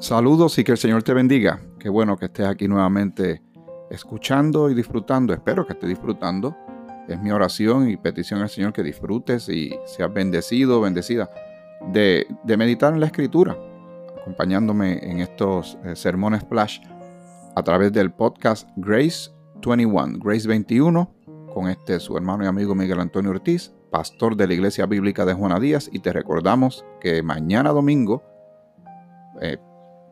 Saludos y que el Señor te bendiga. Qué bueno que estés aquí nuevamente escuchando y disfrutando. Espero que estés disfrutando. Es mi oración y petición al Señor que disfrutes y seas bendecido, bendecida de, meditar en la Escritura, acompañándome en estos eh, sermones flash a través del podcast Grace 21, Grace 21, con este su hermano y amigo Miguel Antonio Ortiz, pastor de la Iglesia Bíblica de Juana Díaz, y te recordamos que mañana domingo, eh,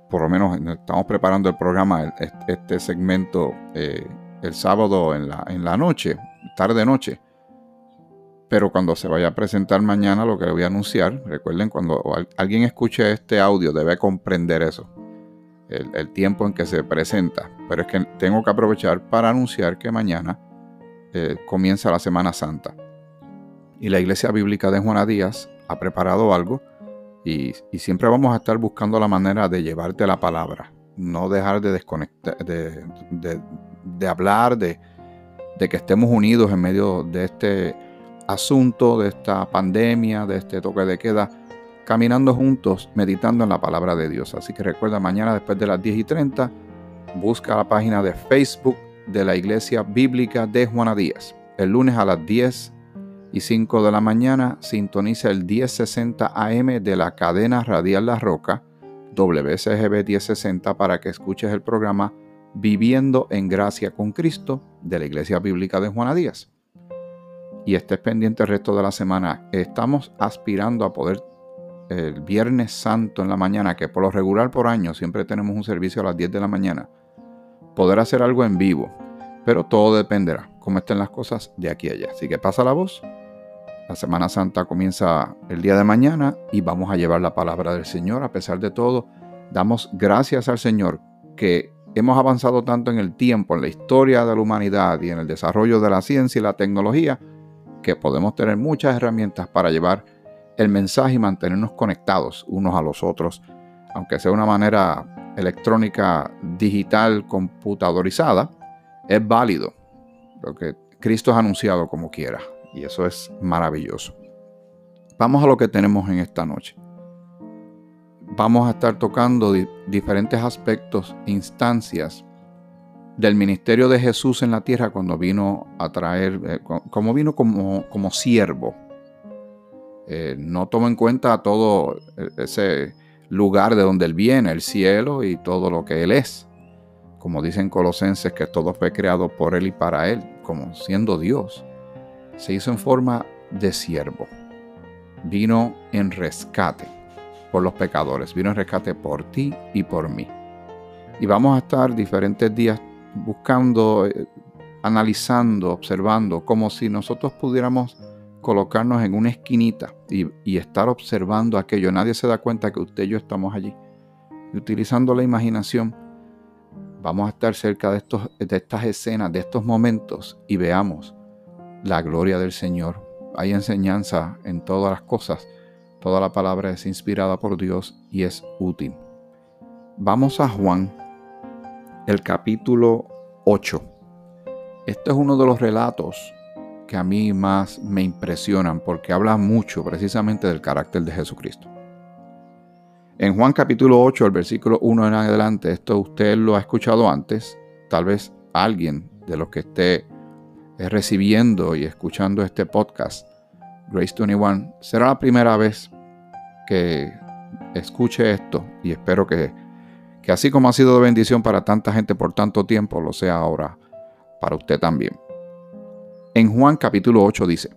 por lo menos estamos preparando el programa, este segmento eh, el sábado en la, en la noche, tarde noche. Pero cuando se vaya a presentar mañana lo que le voy a anunciar, recuerden, cuando alguien escuche este audio debe comprender eso, el, tiempo en que se presenta. Pero es que tengo que aprovechar para anunciar que mañana eh, comienza la Semana Santa. Y la Iglesia Bíblica de Juana Díaz ha preparado algo y, siempre vamos a estar buscando la manera de llevarte la palabra, no dejar de desconectar, de, hablar, de, de que estemos unidos en medio de este asunto, de esta pandemia, de este toque de queda, caminando juntos, meditando en la palabra de Dios. Así que recuerda, mañana después de las 10 y 30, busca la página de Facebook de la Iglesia Bíblica de Juana Díaz. El lunes a las 10 y 5 de la mañana sintoniza el 1060 AM de la cadena radial La Roca, WCGB 1060, para que escuches el programa Viviendo en Gracia con Cristo de la Iglesia Bíblica de Juana Díaz. Y estés pendiente el resto de la semana. Estamos aspirando a poder el Viernes Santo en la mañana, que por lo regular por año siempre tenemos un servicio a las 10 de la mañana, poder hacer algo en vivo. Pero todo dependerá cómo estén las cosas de aquí a allá. Así que pasa la voz la Semana Santa comienza el día de mañana y vamos a llevar la palabra del Señor. A pesar de todo, damos gracias al Señor que hemos avanzado tanto en el tiempo, en la historia de la humanidad y en el desarrollo de la ciencia y la tecnología, que podemos tener muchas herramientas para llevar el mensaje y mantenernos conectados unos a los otros, aunque sea una manera electrónica, digital, computadorizada, es válido. Lo que Cristo ha anunciado como quiera. Y eso es maravilloso. Vamos a lo que tenemos en esta noche. Vamos a estar tocando diferentes aspectos, instancias del ministerio de Jesús en la tierra cuando vino a traer, eh, como vino como, como siervo. Eh, no toma en cuenta todo e, ese lugar de donde Él viene, el cielo y todo lo que Él es. Como dicen Colosenses, que todo fue creado por Él y para Él, como siendo Dios se hizo en forma de siervo. Vino en rescate por los pecadores, vino en rescate por ti y por mí. Y vamos a estar diferentes días buscando, eh, analizando, observando, como si nosotros pudiéramos colocarnos en una esquinita y, estar observando aquello. Nadie se da cuenta que usted y yo estamos allí. Y utilizando la imaginación, vamos a estar cerca de, estos, de estas escenas, de estos momentos y veamos la gloria del Señor. Hay enseñanza en todas las cosas. Toda la palabra es inspirada por Dios y es útil. Vamos a Juan, el capítulo 8. Este es uno de los relatos que a mí más me impresionan porque habla mucho precisamente del carácter de Jesucristo. En Juan capítulo 8, el versículo 1 en adelante, esto usted lo ha escuchado antes, tal vez alguien de los que esté recibiendo y escuchando este podcast, Grace 21, será la primera vez que escuche esto y espero que, que así como ha sido de bendición para tanta gente por tanto tiempo, lo sea ahora para usted también. En Juan capítulo 8 dice,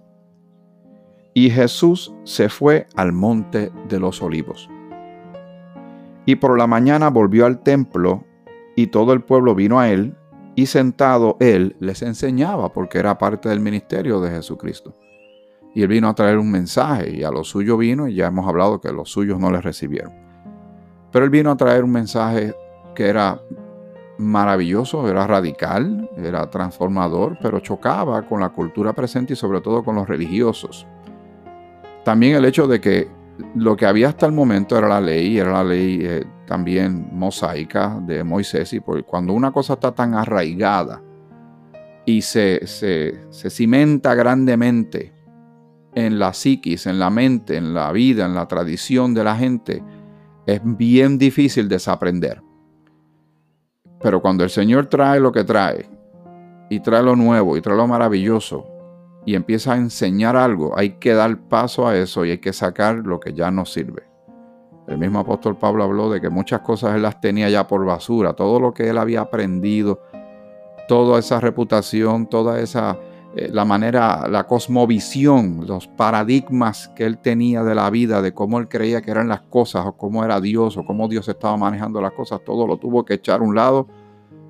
y Jesús se fue al monte de los olivos. Y por la mañana volvió al templo y todo el pueblo vino a él y sentado él les enseñaba porque era parte del ministerio de Jesucristo. Y él vino a traer un mensaje y a lo suyo vino y ya hemos hablado que los suyos no le recibieron. Pero él vino a traer un mensaje que era maravilloso, era radical, era transformador, pero chocaba con la cultura presente y sobre todo con los religiosos. También el hecho de que lo que había hasta el momento era la ley, era la ley eh, también mosaica de Moisés, y cuando una cosa está tan arraigada y se, se, cimenta grandemente en la psiquis, en la mente, en la vida, en la tradición de la gente, es bien difícil desaprender. Pero cuando el Señor trae lo que trae, y trae lo nuevo, y trae lo maravilloso, y empieza a enseñar algo, hay que dar paso a eso y hay que sacar lo que ya no sirve. El mismo apóstol Pablo habló de que muchas cosas él las tenía ya por basura, todo lo que él había aprendido, toda esa reputación, toda esa, eh, la manera, la cosmovisión, los paradigmas que él tenía de la vida, de cómo él creía que eran las cosas, o cómo era Dios, o cómo Dios estaba manejando las cosas, todo lo tuvo que echar a un lado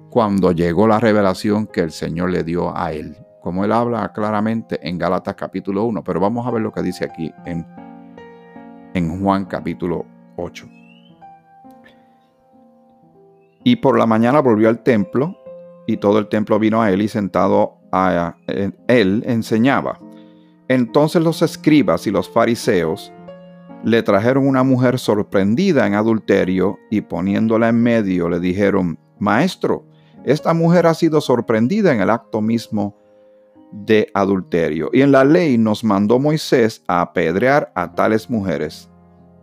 cuando llegó la revelación que el Señor le dio a él como él habla claramente en Gálatas capítulo 1, pero vamos a ver lo que dice aquí en, en Juan capítulo 8. Y por la mañana volvió al templo y todo el templo vino a él y sentado a él enseñaba. Entonces los escribas y los fariseos le trajeron una mujer sorprendida en adulterio y poniéndola en medio le dijeron, Maestro, esta mujer ha sido sorprendida en el acto mismo de adulterio. Y en la ley nos mandó Moisés a apedrear a tales mujeres.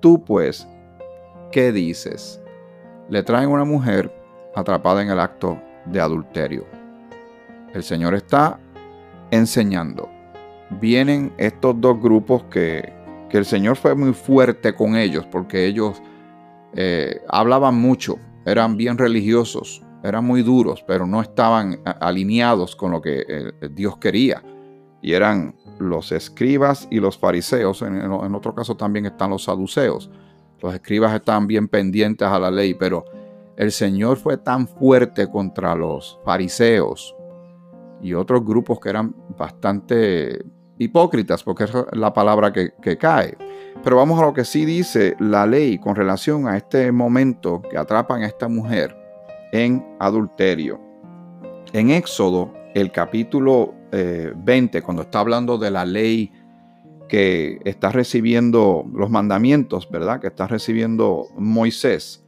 Tú pues, ¿qué dices? Le traen una mujer atrapada en el acto de adulterio. El Señor está enseñando. Vienen estos dos grupos que, el Señor fue muy fuerte con ellos porque ellos eh, hablaban mucho, eran bien religiosos, eran muy duros, pero no estaban alineados con lo que eh, Dios quería. Y eran los escribas y los fariseos. En, otro caso también están los saduceos. Los escribas estaban bien pendientes a la ley, pero el Señor fue tan fuerte contra los fariseos y otros grupos que eran bastante hipócritas, porque es la palabra que cae. Pero vamos a lo que sí dice la ley con relación a este momento que atrapan a esta mujer en adulterio. En Éxodo, el capítulo 20, eh, cuando está hablando de la ley que está recibiendo los mandamientos, ¿verdad? Que está recibiendo Moisés.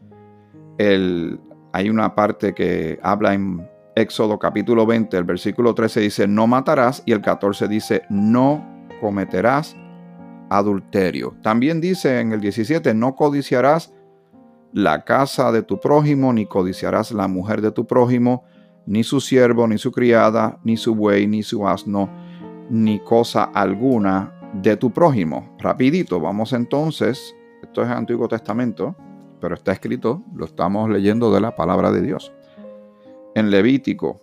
El, hay una parte que habla en Éxodo capítulo 20, el versículo 13 dice, no matarás, y el 14 dice, no cometerás adulterio. También dice en el 17, no codiciarás la casa de tu prójimo, ni codiciarás la mujer de tu prójimo, ni su siervo, ni su criada, ni su buey, ni su asno, ni cosa alguna de tu prójimo. Rapidito, vamos entonces, esto es Antiguo Testamento, pero está escrito, lo estamos leyendo de la palabra de Dios. En Levítico,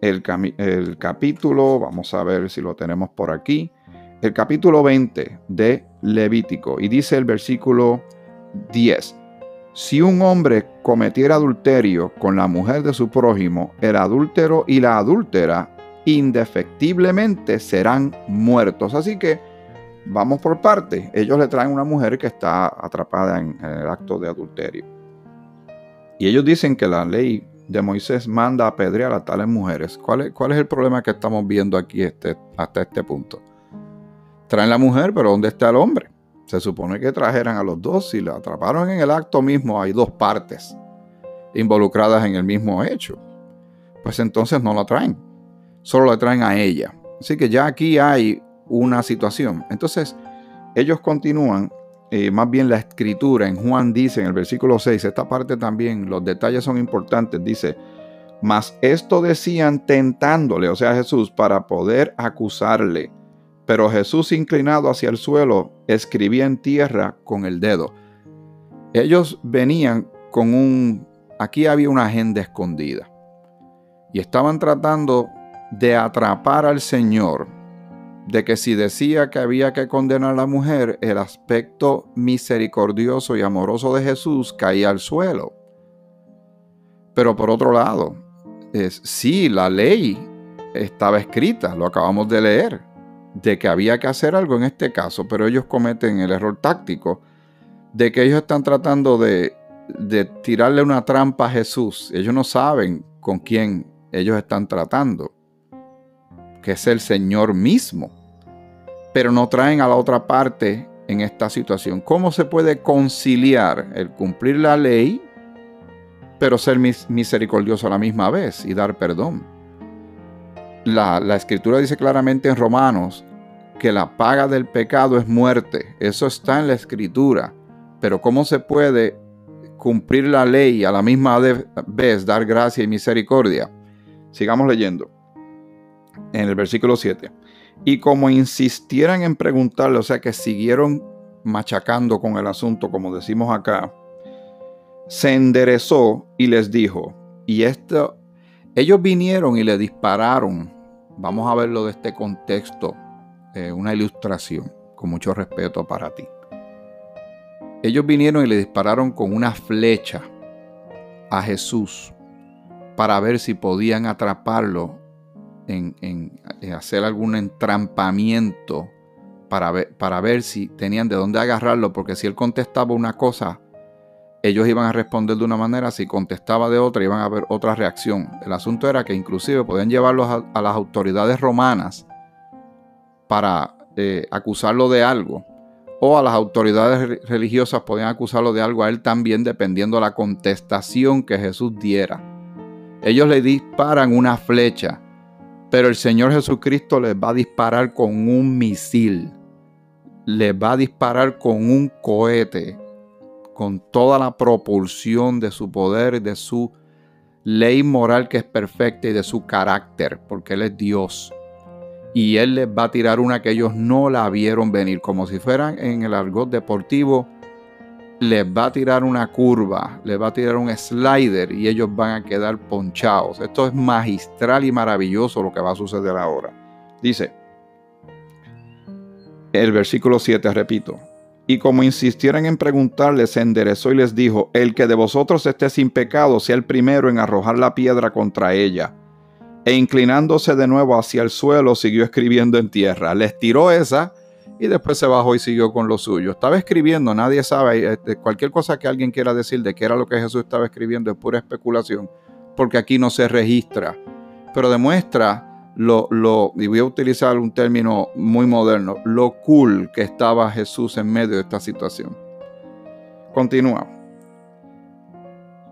el, el capítulo, vamos a ver si lo tenemos por aquí, el capítulo 20 de Levítico, y dice el versículo 10. Si un hombre cometiera adulterio con la mujer de su prójimo, el adúltero y la adúltera indefectiblemente serán muertos. Así que vamos por parte. Ellos le traen una mujer que está atrapada en, el acto de adulterio. Y ellos dicen que la ley de Moisés manda a apedrear a tales mujeres. ¿Cuál es, cuál es el problema que estamos viendo aquí este, hasta este punto? Traen la mujer, pero ¿dónde está el hombre? Se supone que trajeran a los dos y la atraparon en el acto mismo. Hay dos partes involucradas en el mismo hecho. Pues entonces no la traen. Solo la traen a ella. Así que ya aquí hay una situación. Entonces, ellos continúan. Eh, más bien la escritura en Juan dice en el versículo 6, esta parte también, los detalles son importantes. Dice, mas esto decían tentándole, o sea, Jesús, para poder acusarle. Pero Jesús, inclinado hacia el suelo, escribía en tierra con el dedo. Ellos venían con un... Aquí había una agenda escondida. Y estaban tratando de atrapar al Señor, de que si decía que había que condenar a la mujer, el aspecto misericordioso y amoroso de Jesús caía al suelo. Pero por otro lado, es, sí, la ley estaba escrita, lo acabamos de leer de que había que hacer algo en este caso, pero ellos cometen el error táctico de que ellos están tratando de, tirarle una trampa a Jesús. Ellos no saben con quién ellos están tratando, que es el Señor mismo, pero no traen a la otra parte en esta situación. ¿Cómo se puede conciliar el cumplir la ley, pero ser misericordioso a la misma vez y dar perdón? La, escritura dice claramente en Romanos que la paga del pecado es muerte. Eso está en la escritura. Pero ¿cómo se puede cumplir la ley a la misma vez dar gracia y misericordia. Sigamos leyendo. En el versículo 7. Y como insistieran en preguntarle, o sea que siguieron machacando con el asunto, como decimos acá, se enderezó y les dijo, y esto, ellos vinieron y le dispararon, vamos a verlo de este contexto, eh, una ilustración, con mucho respeto para ti. Ellos vinieron y le dispararon con una flecha a Jesús para ver si podían atraparlo en, hacer algún entrampamiento para ver, para ver si tenían de dónde agarrarlo, porque si él contestaba una cosa, ellos iban a responder de una manera, si contestaba de otra, iban a haber otra reacción. El asunto era que inclusive podían llevarlos a, las autoridades romanas para eh, acusarlo de algo o a las autoridades religiosas podían acusarlo de algo a él también dependiendo de la contestación que Jesús diera. Ellos le disparan una flecha, pero el Señor Jesucristo les va a disparar con un misil, les va a disparar con un cohete, con toda la propulsión de su poder de su ley moral que es perfecta y de su carácter, porque Él es Dios y él les va a tirar una que ellos no la vieron venir, como si fueran en el argot deportivo, les va a tirar una curva, les va a tirar un slider y ellos van a quedar ponchados. Esto es magistral y maravilloso lo que va a suceder ahora. Dice el versículo 7, repito. Y como insistieran en preguntarle, se enderezó y les dijo, el que de vosotros esté sin pecado sea el primero en arrojar la piedra contra ella e inclinándose de nuevo hacia el suelo siguió escribiendo en tierra. Les tiró esa y después se bajó y siguió con lo suyo. Estaba escribiendo, nadie sabe, este, cualquier cosa que alguien quiera decir de qué era lo que Jesús estaba escribiendo es pura especulación, porque aquí no se registra, pero demuestra lo, lo, y voy a utilizar un término muy moderno, lo cool que estaba Jesús en medio de esta situación. Continúa.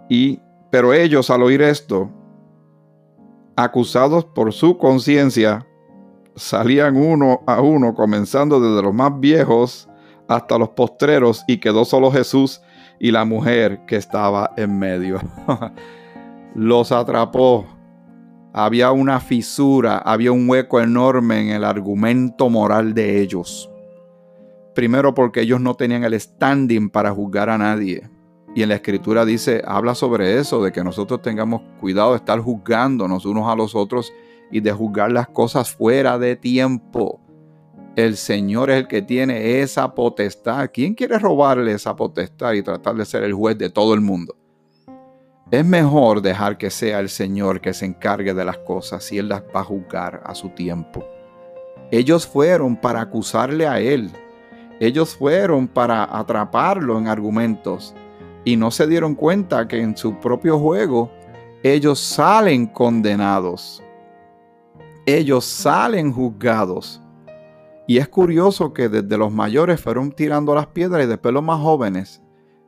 Y, pero ellos al oír esto, acusados por su conciencia, salían uno a uno, comenzando desde los más viejos hasta los postreros, y quedó solo Jesús y la mujer que estaba en medio. los atrapó. Había una fisura, había un hueco enorme en el argumento moral de ellos. Primero porque ellos no tenían el standing para juzgar a nadie. Y en la escritura dice, habla sobre eso, de que nosotros tengamos cuidado de estar juzgándonos unos a los otros y de juzgar las cosas fuera de tiempo. El Señor es el que tiene esa potestad. ¿Quién quiere robarle esa potestad y tratar de ser el juez de todo el mundo? Es mejor dejar que sea el Señor que se encargue de las cosas y Él las va a juzgar a su tiempo. Ellos fueron para acusarle a Él. Ellos fueron para atraparlo en argumentos y no se dieron cuenta que en su propio juego ellos salen condenados. Ellos salen juzgados. Y es curioso que desde los mayores fueron tirando las piedras y después los más jóvenes.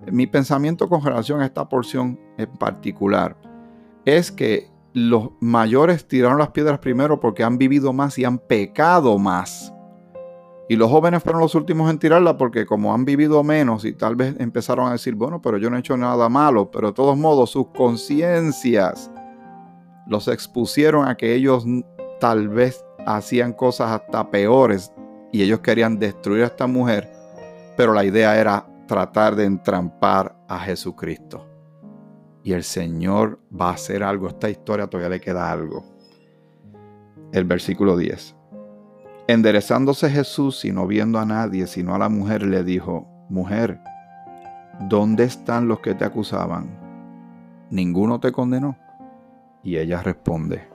Mi pensamiento con relación a esta porción en particular es que los mayores tiraron las piedras primero porque han vivido más y han pecado más. Y los jóvenes fueron los últimos en tirarla porque como han vivido menos y tal vez empezaron a decir, bueno, pero yo no he hecho nada malo, pero de todos modos sus conciencias los expusieron a que ellos tal vez hacían cosas hasta peores y ellos querían destruir a esta mujer, pero la idea era tratar de entrampar a Jesucristo. Y el Señor va a hacer algo, esta historia todavía le queda algo. El versículo 10. Enderezándose Jesús y no viendo a nadie sino a la mujer, le dijo, Mujer, ¿dónde están los que te acusaban? ¿Ninguno te condenó? Y ella responde,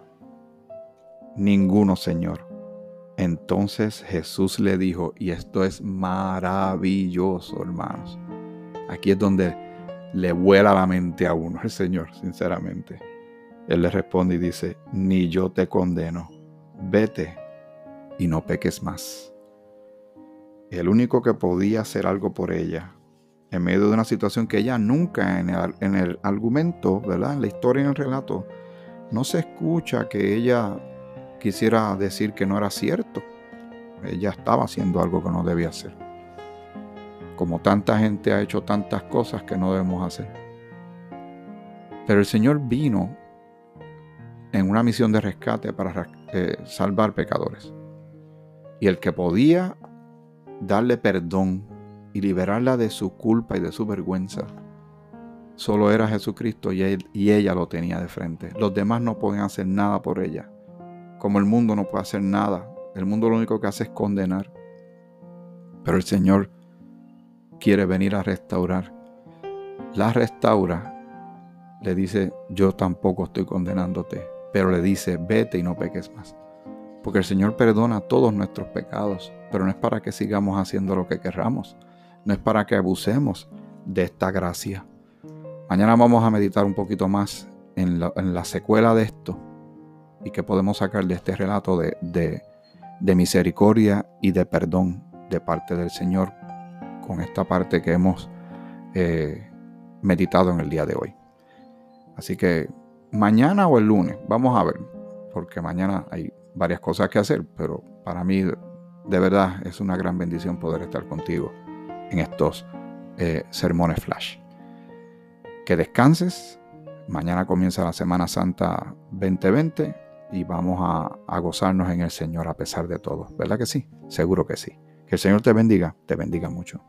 Ninguno, Señor. Entonces Jesús le dijo, y esto es maravilloso, hermanos. Aquí es donde le vuela la mente a uno el Señor, sinceramente. Él le responde y dice, ni yo te condeno. Vete y no peques más. El único que podía hacer algo por ella, en medio de una situación que ella nunca en el, en el argumento, ¿verdad? En la historia, en el relato, no se escucha que ella quisiera decir que no era cierto. Ella estaba haciendo algo que no debía hacer. Como tanta gente ha hecho tantas cosas que no debemos hacer. Pero el Señor vino en una misión de rescate para eh, salvar pecadores. Y el que podía darle perdón y liberarla de su culpa y de su vergüenza, solo era Jesucristo y, y ella lo tenía de frente. Los demás no pueden hacer nada por ella. Como el mundo no puede hacer nada. El mundo lo único que hace es condenar. Pero el Señor quiere venir a restaurar. La restaura. Le dice, yo tampoco estoy condenándote pero le dice, vete y no peques más. Porque el Señor perdona todos nuestros pecados, pero no es para que sigamos haciendo lo que querramos, no es para que abusemos de esta gracia. Mañana vamos a meditar un poquito más en la, secuela de esto y que podemos sacar de este relato de, misericordia y de perdón de parte del Señor con esta parte que hemos eh, meditado en el día de hoy. Así que mañana o el lunes, vamos a ver, porque mañana hay varias cosas que hacer, pero para mí de verdad es una gran bendición poder estar contigo en estos eh, sermones flash. Que descanses, mañana comienza la Semana Santa 2020 y vamos a, gozarnos en el Señor a pesar de todo, ¿verdad que sí? Seguro que sí. Que el Señor te bendiga, te bendiga mucho.